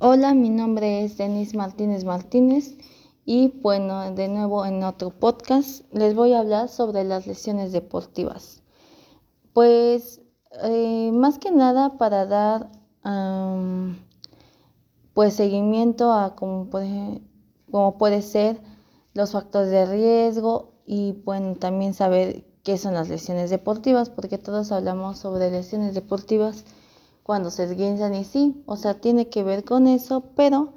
Hola, mi nombre es Denise Martínez Martínez y bueno, de nuevo en otro podcast les voy a hablar sobre las lesiones deportivas. Pues eh, más que nada para dar pues seguimiento a cómo puede, puede ser los factores de riesgo y bueno, también saber qué son las lesiones deportivas, porque todos hablamos sobre lesiones deportivas cuando se esguinzan y sí, o sea, tiene que ver con eso, pero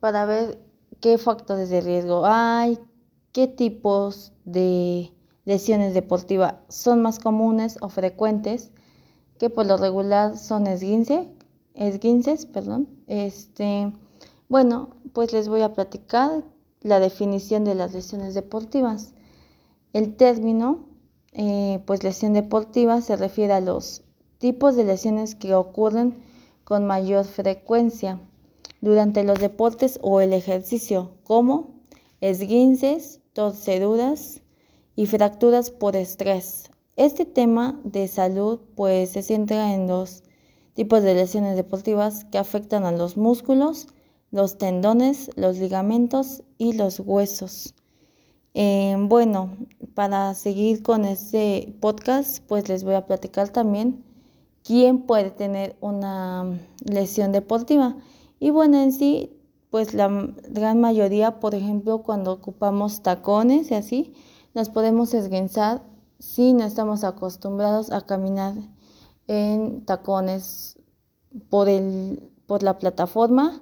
para ver qué factores de riesgo hay, qué tipos de lesiones deportivas son más comunes o frecuentes, que por lo regular son esguince, esguinces, perdón. Este, bueno, pues les voy a platicar la definición de las lesiones deportivas. El término, eh, pues lesión deportiva, se refiere a los tipos de lesiones que ocurren con mayor frecuencia durante los deportes o el ejercicio, como esguinces, torceduras y fracturas por estrés. Este tema de salud pues se centra en los tipos de lesiones deportivas que afectan a los músculos, los tendones, los ligamentos y los huesos. Eh, bueno, para seguir con este podcast, pues les voy a platicar también quién puede tener una lesión deportiva. Y bueno, en sí, pues la gran mayoría, por ejemplo, cuando ocupamos tacones y así, nos podemos esguinzar si no estamos acostumbrados a caminar en tacones por, el, por la plataforma,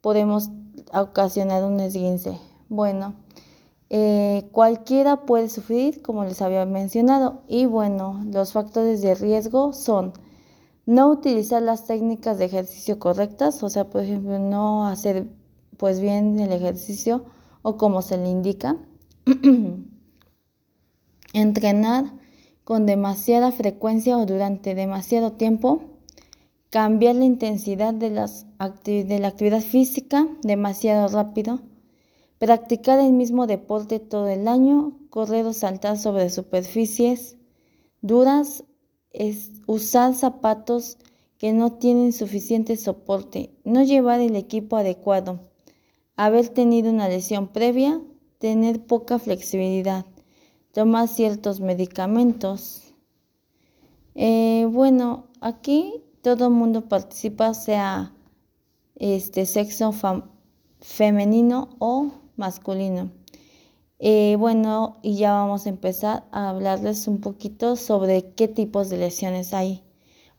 podemos ocasionar un esguince. Bueno, eh, cualquiera puede sufrir, como les había mencionado, y bueno, los factores de riesgo son no utilizar las técnicas de ejercicio correctas, o sea, por ejemplo, no hacer pues bien el ejercicio o como se le indica, entrenar con demasiada frecuencia o durante demasiado tiempo, cambiar la intensidad de, las de la actividad física demasiado rápido, Practicar el mismo deporte todo el año, correr o saltar sobre superficies duras, usar zapatos que no tienen suficiente soporte, no llevar el equipo adecuado, haber tenido una lesión previa, tener poca flexibilidad, tomar ciertos medicamentos. Eh, bueno, aquí todo el mundo participa, sea este sexo femenino o masculino. Eh, bueno, y ya vamos a empezar a hablarles un poquito sobre qué tipos de lesiones hay.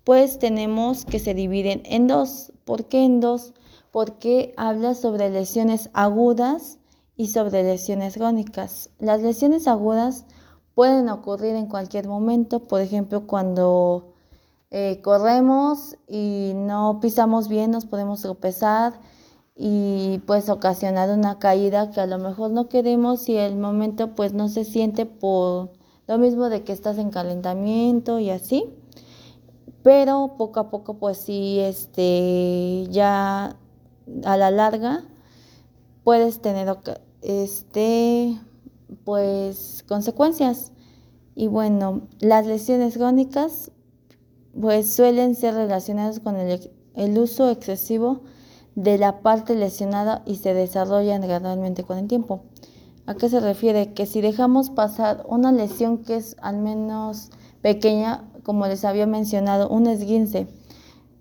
Pues tenemos que se dividen en dos. ¿Por qué en dos? Porque habla sobre lesiones agudas y sobre lesiones crónicas. Las lesiones agudas pueden ocurrir en cualquier momento, por ejemplo, cuando eh, corremos y no pisamos bien, nos podemos tropezar y pues ocasionar una caída que a lo mejor no queremos y el momento pues no se siente por lo mismo de que estás en calentamiento y así. Pero poco a poco pues sí, este, ya a la larga puedes tener este, pues consecuencias. Y bueno, las lesiones crónicas pues suelen ser relacionadas con el, el uso excesivo de la parte lesionada y se desarrollan gradualmente con el tiempo. ¿A qué se refiere? Que si dejamos pasar una lesión que es al menos pequeña, como les había mencionado, un esguince,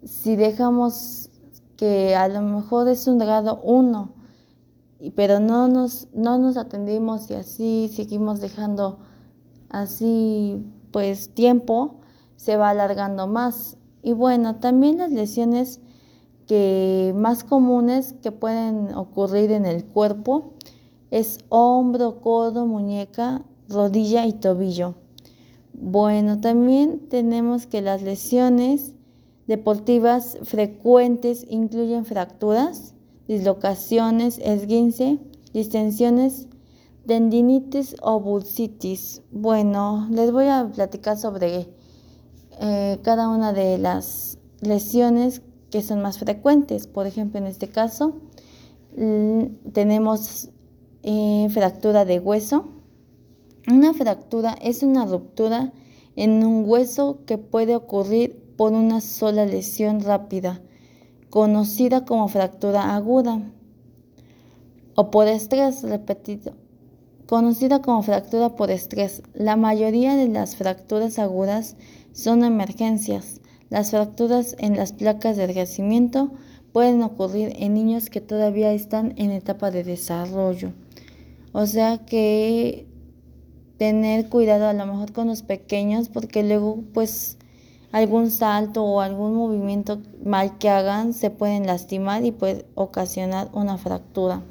si dejamos que a lo mejor es un grado 1, pero no nos, no nos atendimos y así seguimos dejando así pues tiempo, se va alargando más. Y bueno, también las lesiones más comunes que pueden ocurrir en el cuerpo es hombro, codo, muñeca, rodilla y tobillo. Bueno, también tenemos que las lesiones deportivas frecuentes incluyen fracturas, dislocaciones, esguince, distensiones, tendinitis o bursitis. Bueno, les voy a platicar sobre eh, cada una de las lesiones que son más frecuentes. Por ejemplo, en este caso tenemos eh, fractura de hueso. Una fractura es una ruptura en un hueso que puede ocurrir por una sola lesión rápida, conocida como fractura aguda o por estrés repetido, conocida como fractura por estrés. La mayoría de las fracturas agudas son emergencias. Las fracturas en las placas de enriquecimiento pueden ocurrir en niños que todavía están en etapa de desarrollo. O sea que tener cuidado a lo mejor con los pequeños porque luego pues algún salto o algún movimiento mal que hagan se pueden lastimar y puede ocasionar una fractura.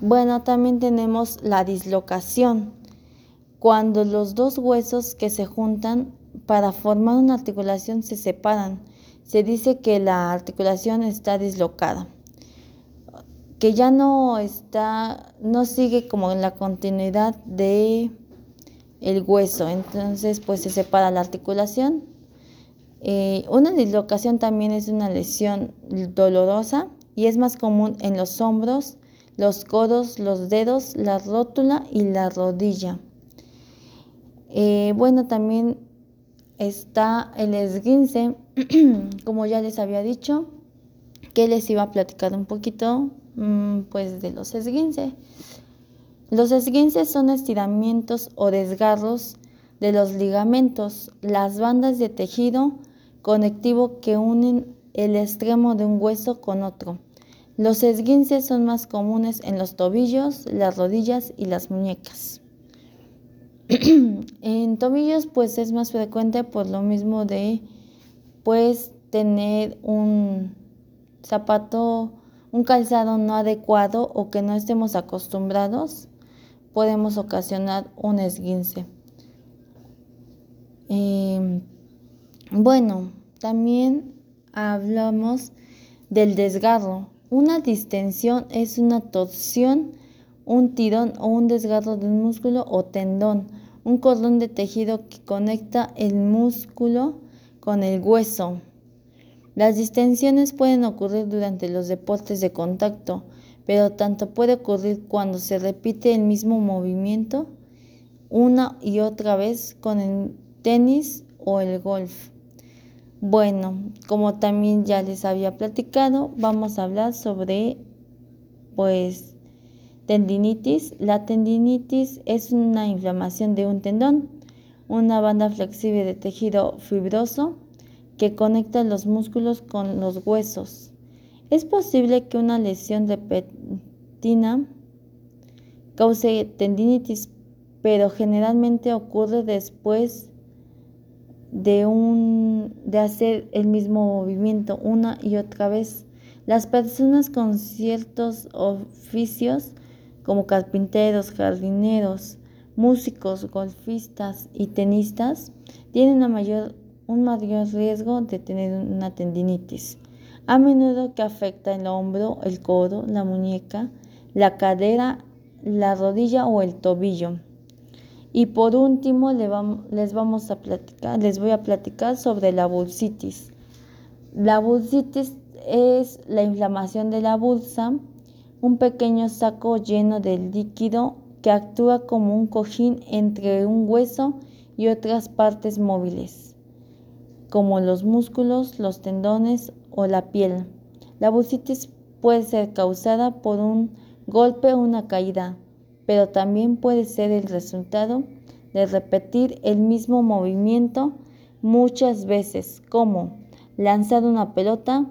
Bueno, también tenemos la dislocación. Cuando los dos huesos que se juntan para formar una articulación se separan, se dice que la articulación está dislocada, que ya no está, no sigue como en la continuidad de el hueso, entonces pues se separa la articulación. Eh, una dislocación también es una lesión dolorosa y es más común en los hombros, los codos, los dedos, la rótula y la rodilla. Eh, bueno, también está el esguince, como ya les había dicho, que les iba a platicar un poquito mm, pues de los esguinces. Los esguinces son estiramientos o desgarros de los ligamentos, las bandas de tejido conectivo que unen el extremo de un hueso con otro. Los esguinces son más comunes en los tobillos, las rodillas y las muñecas. en tobillos pues es más frecuente por lo mismo de pues tener un zapato, un calzado no adecuado o que no estemos acostumbrados, podemos ocasionar un esguince. Em, bueno, también hablamos del desgarro. Una distensión es una torsión, un tirón o un desgarro de un músculo o tendón, un cordón de tejido que conecta el músculo con el hueso. Las distensiones pueden ocurrir durante los deportes de contacto, pero tanto puede ocurrir cuando se repite el mismo movimiento una y otra vez con el tenis o el golf. Bueno, como también ya les había platicado, vamos a hablar sobre pues tendinitis. La tendinitis es una inflamación de un tendón, una banda flexible de tejido fibroso que conecta los músculos con los huesos. Es posible que una lesión repentina cause tendinitis, pero generalmente ocurre después de, un, de hacer el mismo movimiento una y otra vez. Las personas con ciertos oficios, como carpinteros, jardineros, músicos, golfistas y tenistas, tienen mayor, un mayor riesgo de tener una tendinitis, a menudo que afecta el hombro, el codo, la muñeca, la cadera, la rodilla o el tobillo. Y por último les vamos a platicar, les voy a platicar sobre la bursitis. La bursitis es la inflamación de la bursa, un pequeño saco lleno de líquido que actúa como un cojín entre un hueso y otras partes móviles, como los músculos, los tendones o la piel. La bursitis puede ser causada por un golpe o una caída, pero también puede ser el resultado de repetir el mismo movimiento muchas veces, como lanzar una pelota,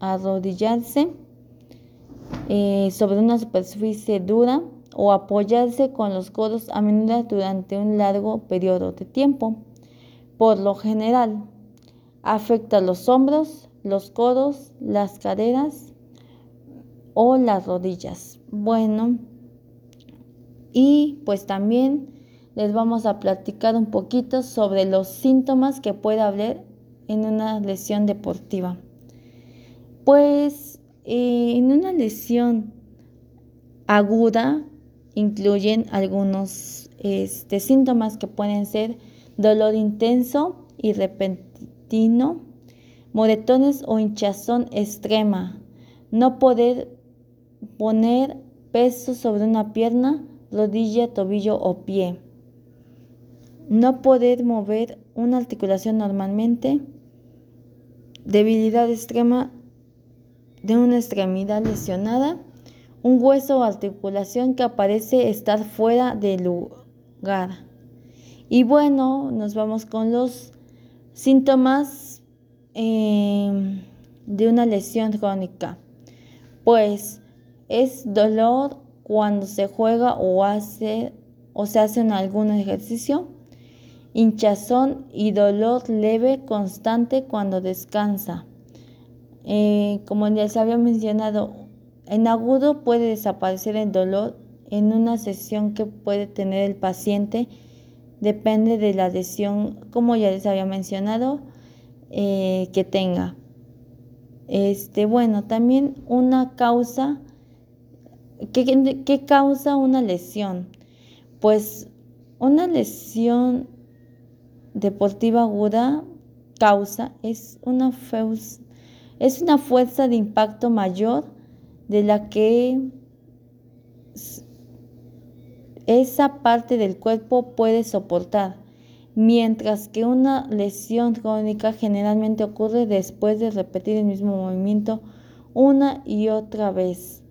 arrodillarse eh, sobre una superficie dura o apoyarse con los codos a menudo durante un largo periodo de tiempo. Por lo general, afecta los hombros, los codos, las caderas o las rodillas. Bueno, y pues también les vamos a platicar un poquito sobre los síntomas que puede haber en una lesión deportiva. Pues eh, en una lesión aguda incluyen algunos este, síntomas que pueden ser dolor intenso y repentino, moretones o hinchazón extrema, no poder poner peso sobre una pierna rodilla, tobillo o pie. No poder mover una articulación normalmente. Debilidad extrema de una extremidad lesionada, un hueso o articulación que aparece estar fuera de lugar. Y bueno, nos vamos con los síntomas em, de una lesión crónica. Pues es dolor cuando se juega o, hace, o se hace en algún ejercicio, hinchazón y dolor leve constante cuando descansa. Eh, como se había mencionado, en agudo puede desaparecer el dolor en una sesión que puede tener el paciente, depende de la lesión, como ya les había mencionado, eh, que tenga. Este, bueno, también una causa, ¿qué, ¿qué, causa una lesión? Pues una lesión deportiva aguda causa es una feus es una fuerza de impacto mayor de la que esa parte del cuerpo puede soportar, mientras que una lesión crónica generalmente ocurre después de repetir el mismo movimiento una y otra vez.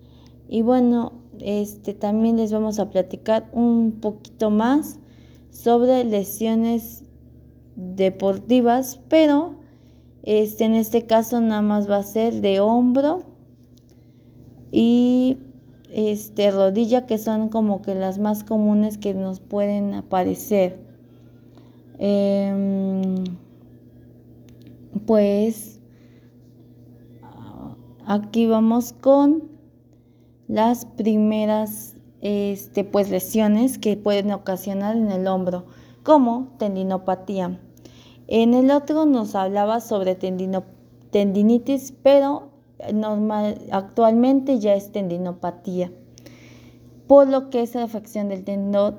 Y bueno, este también les vamos a platicar un poquito más sobre lesiones deportivas, pero este, en este caso nada más va a ser de hombro y este, rodilla, que son como que las más comunes que nos pueden aparecer. Em, pues aquí vamos con las primeras este, pues, lesiones que pueden ocasionar en el hombro, como tendinopatía. En el otro nos hablaba sobre tendinitis, pero actualmente ya es tendinopatía, por lo que es la afección del tendón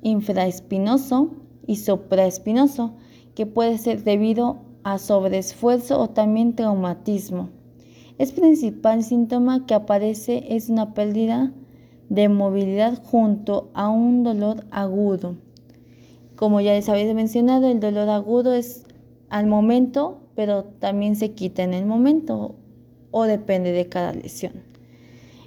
infraespinoso y supraespinoso, que puede ser debido a sobreesfuerzo o también traumatismo. El principal síntoma que aparece es una pérdida de movilidad junto a un dolor agudo. Como ya les había mencionado, el dolor agudo es al momento, pero también se quita en el momento o depende de cada lesión.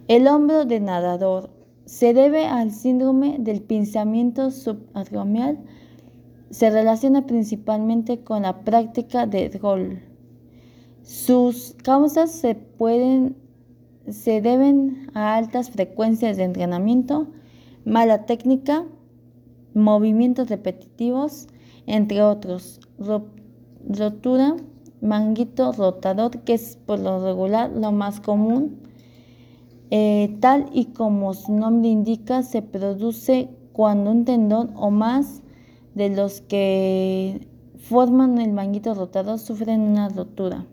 El hombro de nadador se debe al síndrome del pinzamiento subacromial. Se relaciona principalmente con la práctica de rol. Sus causas se pueden se deben a altas frecuencias de entrenamiento, mala técnica, movimientos repetitivos, entre otros. Rotura, manguito rotador, que es por lo regular lo más común. Eh, tal y como su nombre indica, se produce cuando un tendón o más de los que forman el manguito rotador sufren una rotura.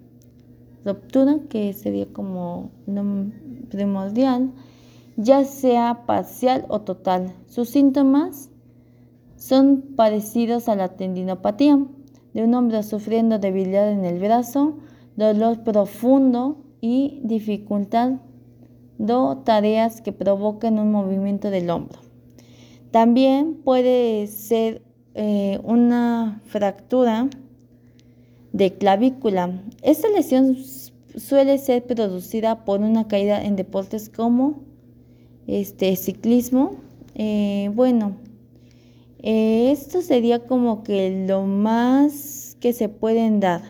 Ruptura, que sería como primordial, ya sea parcial o total. Sus síntomas son parecidos a la tendinopatía de un hombre sufriendo debilidad en el brazo, dolor profundo y dificultad do tareas que provoquen un movimiento del hombro. También puede ser eh, una fractura de clavícula. Esta lesión suele ser producida por una caída en deportes como este ciclismo. Eh, bueno, eh, esto sería como que lo más que se pueden dar.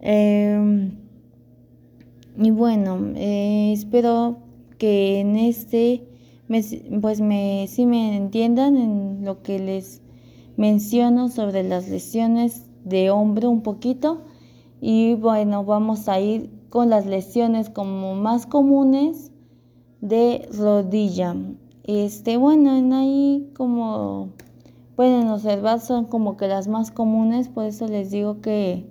Em, y bueno, eh, espero que en este, pues me, sí me entiendan en lo que les menciono sobre las lesiones de hombro un poquito. Y bueno, vamos a ir con las lesiones como más comunes de rodilla. Este, bueno, en ahí como pueden observar son como que las más comunes, por eso les digo que,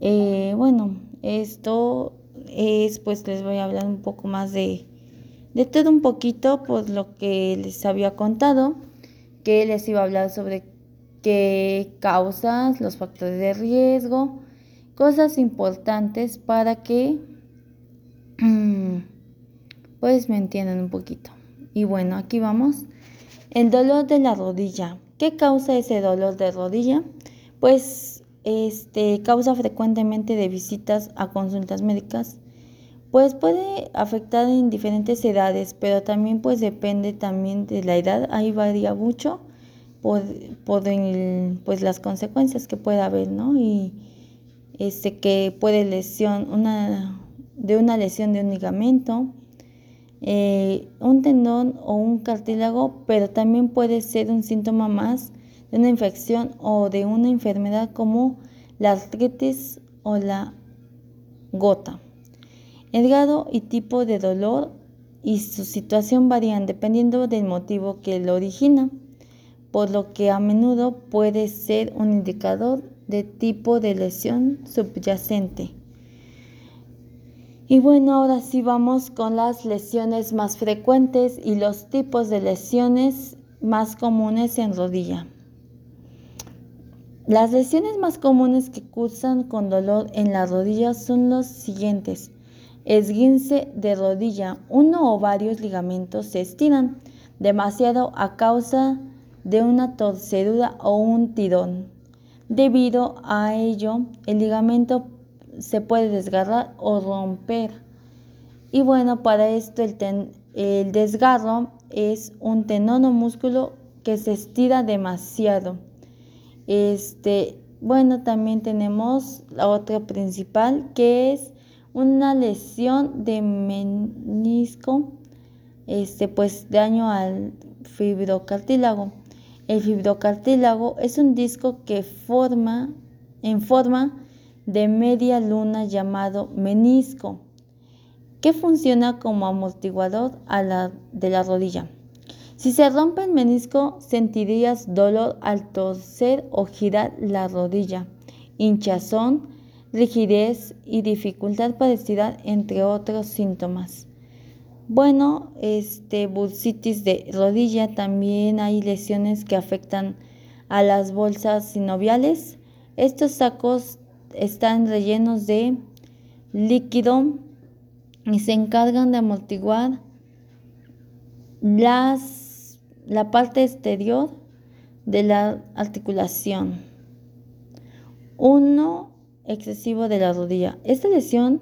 eh, bueno, esto es, pues les voy a hablar un poco más de, de todo un poquito por lo que les había contado, que les iba a hablar sobre qué causas, los factores de riesgo, cosas importantes para que pues me entiendan un poquito. Y bueno, aquí vamos. El dolor de la rodilla. ¿Qué causa ese dolor de rodilla? Pues este causa frecuentemente de visitas a consultas médicas Pues puede afectar en diferentes edades, pero también pues depende también de la edad, ahí varía mucho por, pues las consecuencias que pueda haber, ¿no? Y este que puede lesión, una de una lesión de un ligamento, eh, un tendón o un cartílago, pero también puede ser un síntoma más de una infección o de una enfermedad como la artritis o la gota. El grado y tipo de dolor y su situación varían dependiendo del motivo que lo origina, por lo que a menudo puede ser un indicador de tipo de lesión subyacente. Y bueno, ahora sí vamos con las lesiones más frecuentes y los tipos de lesiones más comunes en rodilla. Las lesiones más comunes que cursan con dolor en la rodilla son los siguientes. Esguince de rodilla. Uno o varios ligamentos se estiran demasiado a causa de una torcedura o un tirón. Debido a ello, el ligamento se puede desgarrar o romper. Y bueno, para esto el, el desgarro es un tenón o músculo que se estira demasiado. Este, bueno, también tenemos la otra principal que es una lesión de menisco, este, pues daño al fibrocartílago. El fibrocartílago es un disco que forma en forma de media luna llamado menisco, que funciona como amortiguador de la rodilla. Si se rompe el menisco, sentirías dolor al torcer o girar la rodilla, hinchazón, rigidez y dificultad para estirar, entre otros síntomas. Bueno, este bursitis de rodilla también hay lesiones que afectan a las bolsas sinoviales. Estos sacos están rellenos de líquido y se encargan de amortiguar las, la parte exterior de la articulación. Uno excesivo de la rodilla. Esta lesión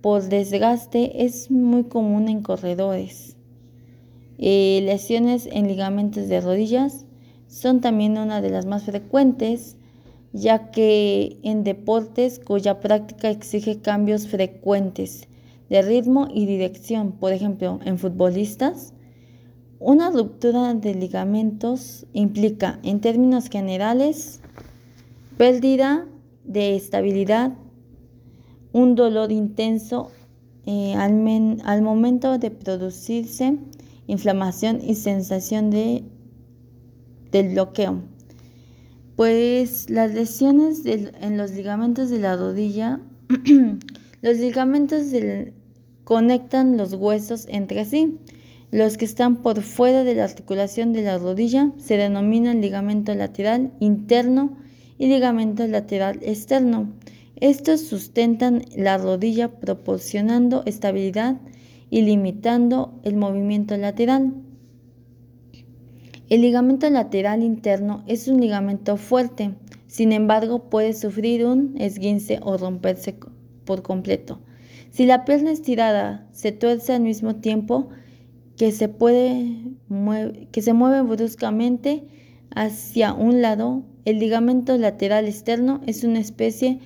por desgaste es muy común en corredores. Eh, lesiones en ligamentos de rodillas son también una de las más frecuentes ya que en deportes cuya práctica exige cambios frecuentes de ritmo y dirección, por ejemplo, en futbolistas, una ruptura de ligamentos implica, en términos generales, pérdida de estabilidad, un dolor intenso eh, al, al, momento de producirse inflamación y sensación de, del bloqueo. Pues las lesiones en los ligamentos de la rodilla, los ligamentos conectan los huesos entre sí. Los que están por fuera de la articulación de la rodilla se denominan ligamento lateral interno y ligamento lateral externo. Estos sustentan la rodilla proporcionando estabilidad y limitando el movimiento lateral. El ligamento lateral interno es un ligamento fuerte, sin embargo puede sufrir un esguince o romperse por completo. Si la pierna estirada se tuerce al mismo tiempo que se, puede, que se mueve bruscamente hacia un lado, el ligamento lateral externo es una especie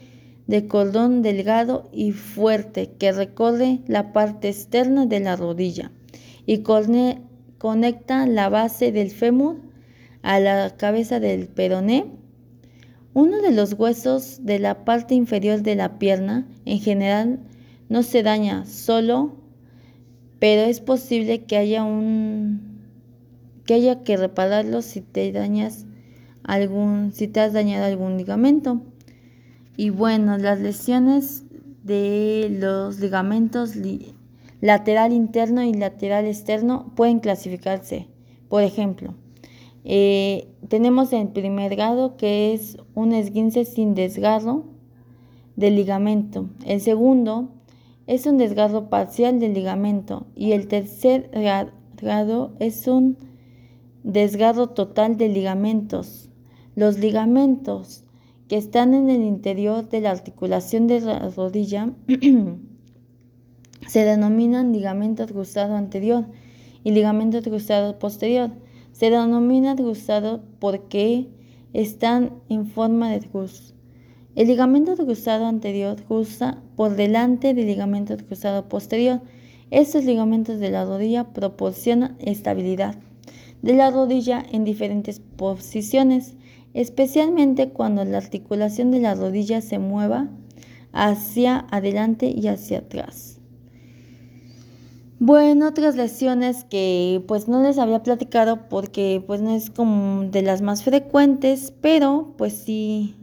de cordón delgado y fuerte que recorre la parte externa de la rodilla y, conecta la base del fémur a la cabeza del peroné. Uno de los huesos de la parte inferior de la pierna en general no se daña solo, pero es posible que haya un que haya que repararlo si te dañas algún si te has dañado algún ligamento. Y bueno, las lesiones de los ligamentos lateral interno y lateral externo pueden clasificarse. Por ejemplo, eh, tenemos el primer grado que es un esguince sin desgarro del ligamento. El segundo es un desgarro parcial del ligamento. Y el tercer grado es un desgarro total de ligamentos. Los ligamentos que están en el interior de la articulación de la rodilla Se denominan ligamento cruzado anterior y ligamento cruzado posterior. Se denomina cruzado porque están en forma de cruz. El ligamento cruzado anterior cruza por delante del ligamento cruzado posterior. Estos ligamentos de la rodilla proporcionan estabilidad de la rodilla en diferentes posiciones, especialmente cuando la articulación de la rodilla se mueva hacia adelante y hacia atrás. Bueno, otras lesiones que pues no les había platicado porque pues no es como de las más frecuentes, pero pues sí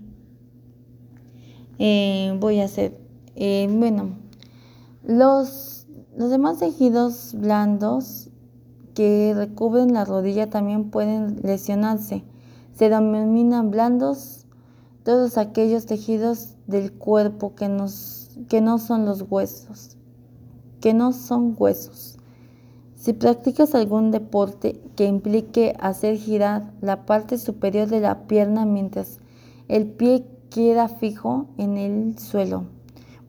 eh, voy a hacer. Eh, bueno, los, los demás tejidos blandos que recubren la rodilla también pueden lesionarse. Se denominan blandos todos aquellos tejidos del cuerpo que, que no son los huesos que no son huesos. Si practicas algún deporte que implique hacer girar la parte superior de la pierna mientras el pie queda fijo en el suelo,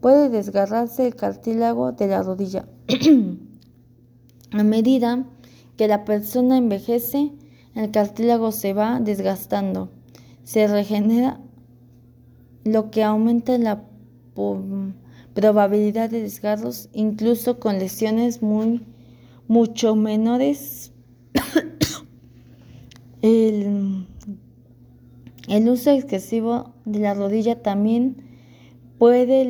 puede desgarrarse el cartílago de la rodilla. A medida que la persona envejece, el cartílago se va desgastando, se regenera, lo que aumenta la probabilidad de desgarros, incluso con lesiones muy mucho menores. el, el, uso excesivo de la rodilla también puede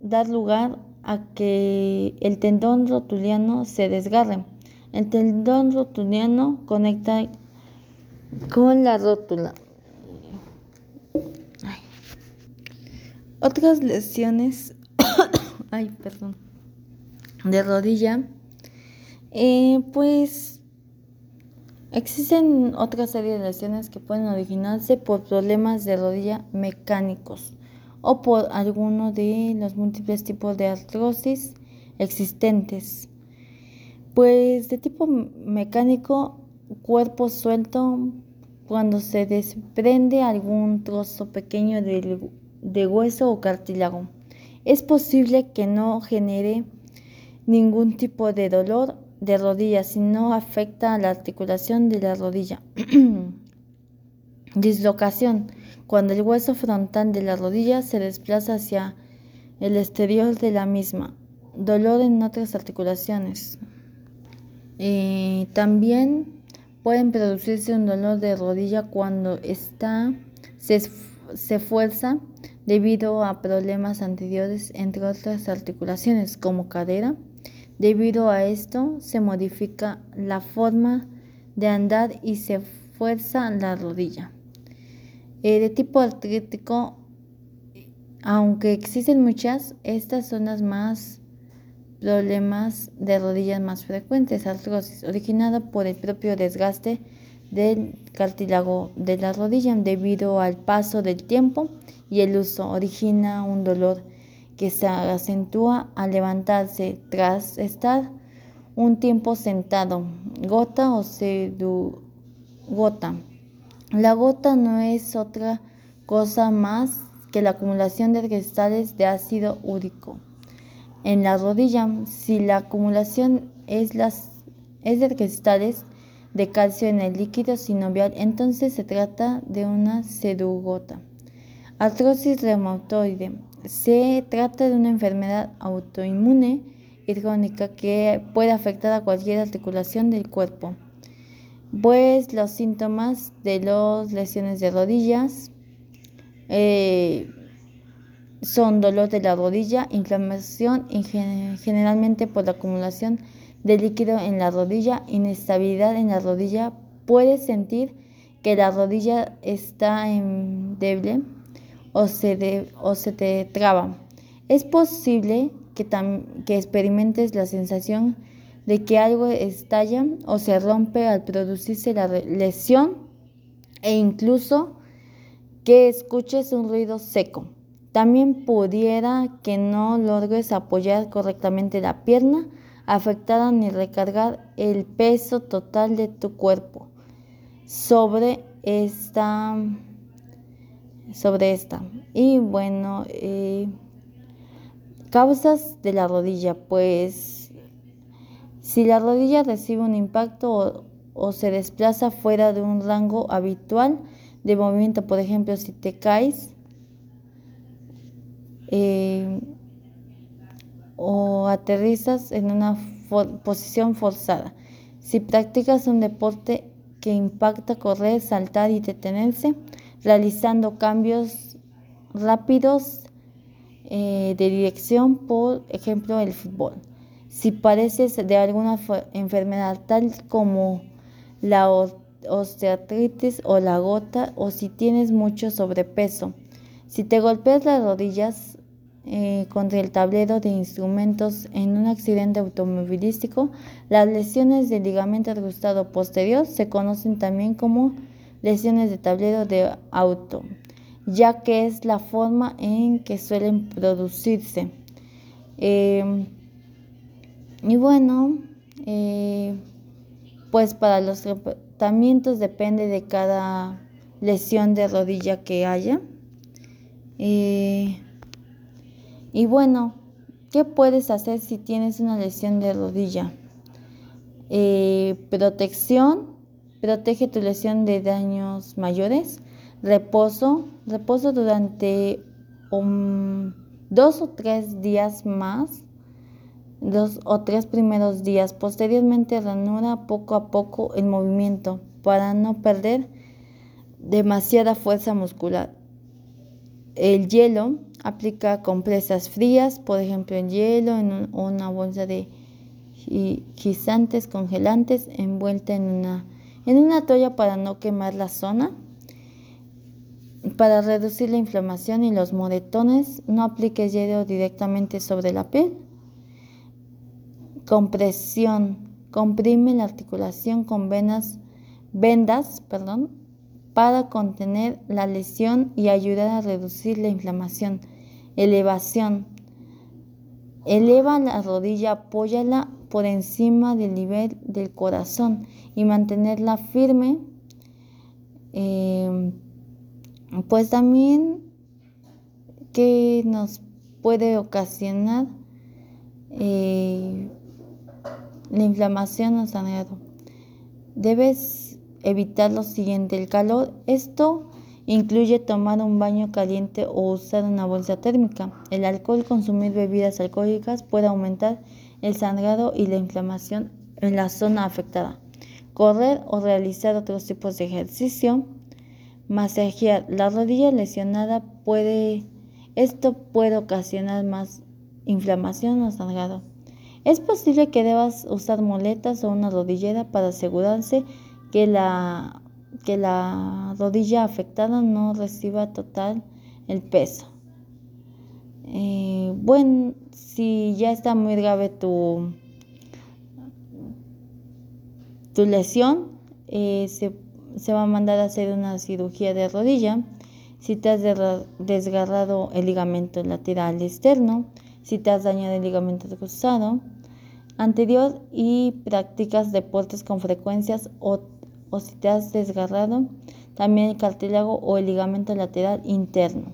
dar lugar a que el tendón rotuliano se desgarre. El tendón rotuliano conecta con la rótula. Otras lesiones ay, perdón, de rodilla, eh, pues existen otra serie de lesiones que pueden originarse por problemas de rodilla mecánicos o por alguno de los múltiples tipos de artrosis existentes. Pues de tipo mecánico, cuerpo suelto, cuando se desprende algún trozo pequeño de hueso o cartílago es posible que no genere ningún tipo de dolor de rodilla si no afecta a la articulación de la rodilla. Dislocación. Cuando el hueso frontal de la rodilla se desplaza hacia el exterior de la misma. Dolor en otras articulaciones. También pueden producirse un dolor de rodilla cuando está, se, se fuerza debido a problemas anteriores entre otras articulaciones como cadera. Debido a esto se modifica la forma de andar y se fuerza la rodilla. Eh, de tipo artrítico, aunque existen muchas, estas son las más problemas de rodillas más frecuentes, artrosis, originada por el propio desgaste del cartílago de la rodilla debido al paso del tiempo y el uso origina un dolor que se acentúa al levantarse tras estar un tiempo sentado. Gota o gota. La gota no es otra cosa más que la acumulación de cristales de ácido úrico en la rodilla. Si la acumulación es, las, es de cristales de calcio en el líquido sinovial, entonces se trata de una sedugota. Artrosis reumatoide. Se trata de una enfermedad autoinmune y crónica que puede afectar a cualquier articulación del cuerpo. Pues los síntomas de las lesiones de rodillas eh, son dolor de la rodilla, inflamación y generalmente por la acumulación de líquido en la rodilla, inestabilidad en la rodilla. Puedes sentir que la rodilla está endeble o se, o se te traba. Es posible que, que experimentes la sensación de que algo estalla o se rompe al producirse la lesión e incluso que escuches un ruido seco. También pudiera que no logres apoyar correctamente la pierna afectada ni recargar el peso total de tu cuerpo sobre esta sobre esta. Y bueno, eh, Causas de la rodilla, pues si la rodilla recibe un impacto o, se desplaza fuera de un rango habitual de movimiento, por ejemplo, si te caes eh, o aterrizas en una posición forzada. Si practicas un deporte que impacta correr, saltar y detenerse, realizando cambios rápidos eh, de dirección, por ejemplo el fútbol. Si padeces de alguna enfermedad tal como la osteoartritis o la gota, o si tienes mucho sobrepeso, si te golpeas las rodillas eh, contra el tablero de instrumentos en un accidente automovilístico, las lesiones del ligamento ajustado posterior se conocen también como lesiones de tablero de auto ya que es la forma en que suelen producirse. Em, y bueno, eh, pues para los tratamientos depende de cada lesión de rodilla que haya. Eh, y bueno, ¿qué puedes hacer si tienes una lesión de rodilla? Eh, protección, protege tu lesión de daños mayores. Reposo, reposo durante dos o tres días más, dos o tres primeros días. Posteriormente ranura poco a poco el movimiento para no perder demasiada fuerza muscular. El hielo aplica compresas frías, por ejemplo el hielo en una bolsa de guisantes congelantes envuelta en una, en una toalla para no quemar la zona. Para reducir la inflamación y los moretones, no apliques hielo directamente sobre la piel. Compresión. Comprime la articulación con venas, vendas perdón, para contener la lesión y ayudar a reducir la inflamación. Elevación. Eleva la rodilla, apóyala por encima del nivel del corazón y mantenerla firme. Eh, pues también que nos puede ocasionar eh, la inflamación o sangrado. Debes evitar lo siguiente, el calor. Esto incluye tomar un baño caliente o usar una bolsa térmica. El alcohol, consumir bebidas alcohólicas puede aumentar el sangrado y la inflamación en la zona afectada. Correr o realizar otros tipos de ejercicio Masajear la rodilla lesionada puede, esto puede ocasionar más inflamación o sangrado. Es posible que debas usar muletas o una rodillera para asegurarse que la, que la rodilla afectada no reciba total el peso. Eh, bueno, si ya está muy grave tu, tu lesión, eh, se se va a mandar a hacer una cirugía de rodilla. Si te has desgarrado el ligamento lateral externo, si te has dañado el ligamento cruzado anterior y practicas deportes con frecuencias o, o si te has desgarrado también el cartílago o el ligamento lateral interno.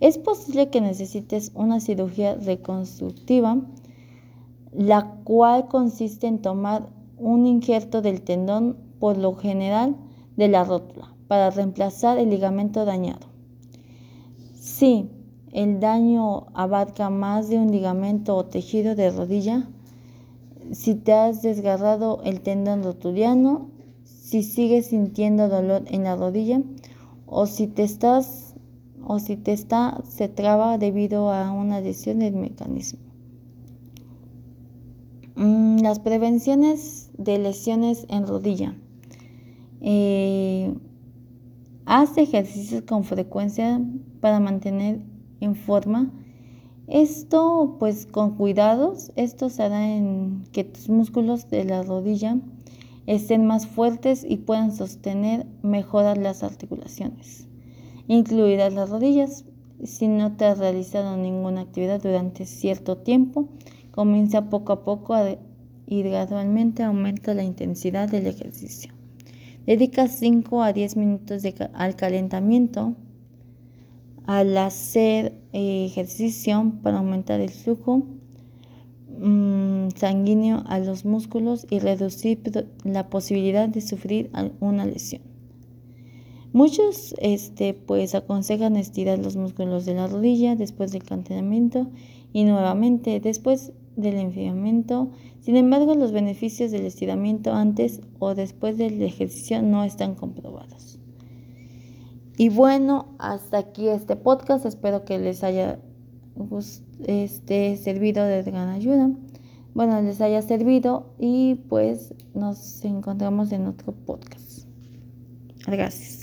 Es posible que necesites una cirugía reconstructiva, la cual consiste en tomar un injerto del tendón, por lo general de la rótula para reemplazar el ligamento dañado. Si el daño abarca más de un ligamento o tejido de rodilla, si te has desgarrado el tendón rotuliano, si sigues sintiendo dolor en la rodilla o si te estás o si te está se traba debido a una lesión del mecanismo. Mm, las prevenciones de lesiones en rodilla. Eh, haz ejercicios con frecuencia para mantener en forma. Esto pues con cuidados, esto se hará en que tus músculos de la rodilla estén más fuertes y puedan sostener mejor las articulaciones, incluidas las rodillas. Si no te has realizado ninguna actividad durante cierto tiempo, comienza poco a poco y gradualmente aumenta la intensidad del ejercicio. Dedica 5 a 10 minutos al calentamiento al hacer ejercicio para aumentar el flujo mm, sanguíneo a los músculos y reducir la posibilidad de sufrir una lesión. Muchos este, pues aconsejan estirar los músculos de la rodilla después del entrenamiento y nuevamente después del enfriamiento. Sin embargo, los beneficios del estiramiento antes o después del ejercicio no están comprobados. Y bueno, hasta aquí este podcast. Espero que les haya este, servido de gran ayuda. Bueno, les haya servido y pues nos encontramos en otro podcast. Gracias.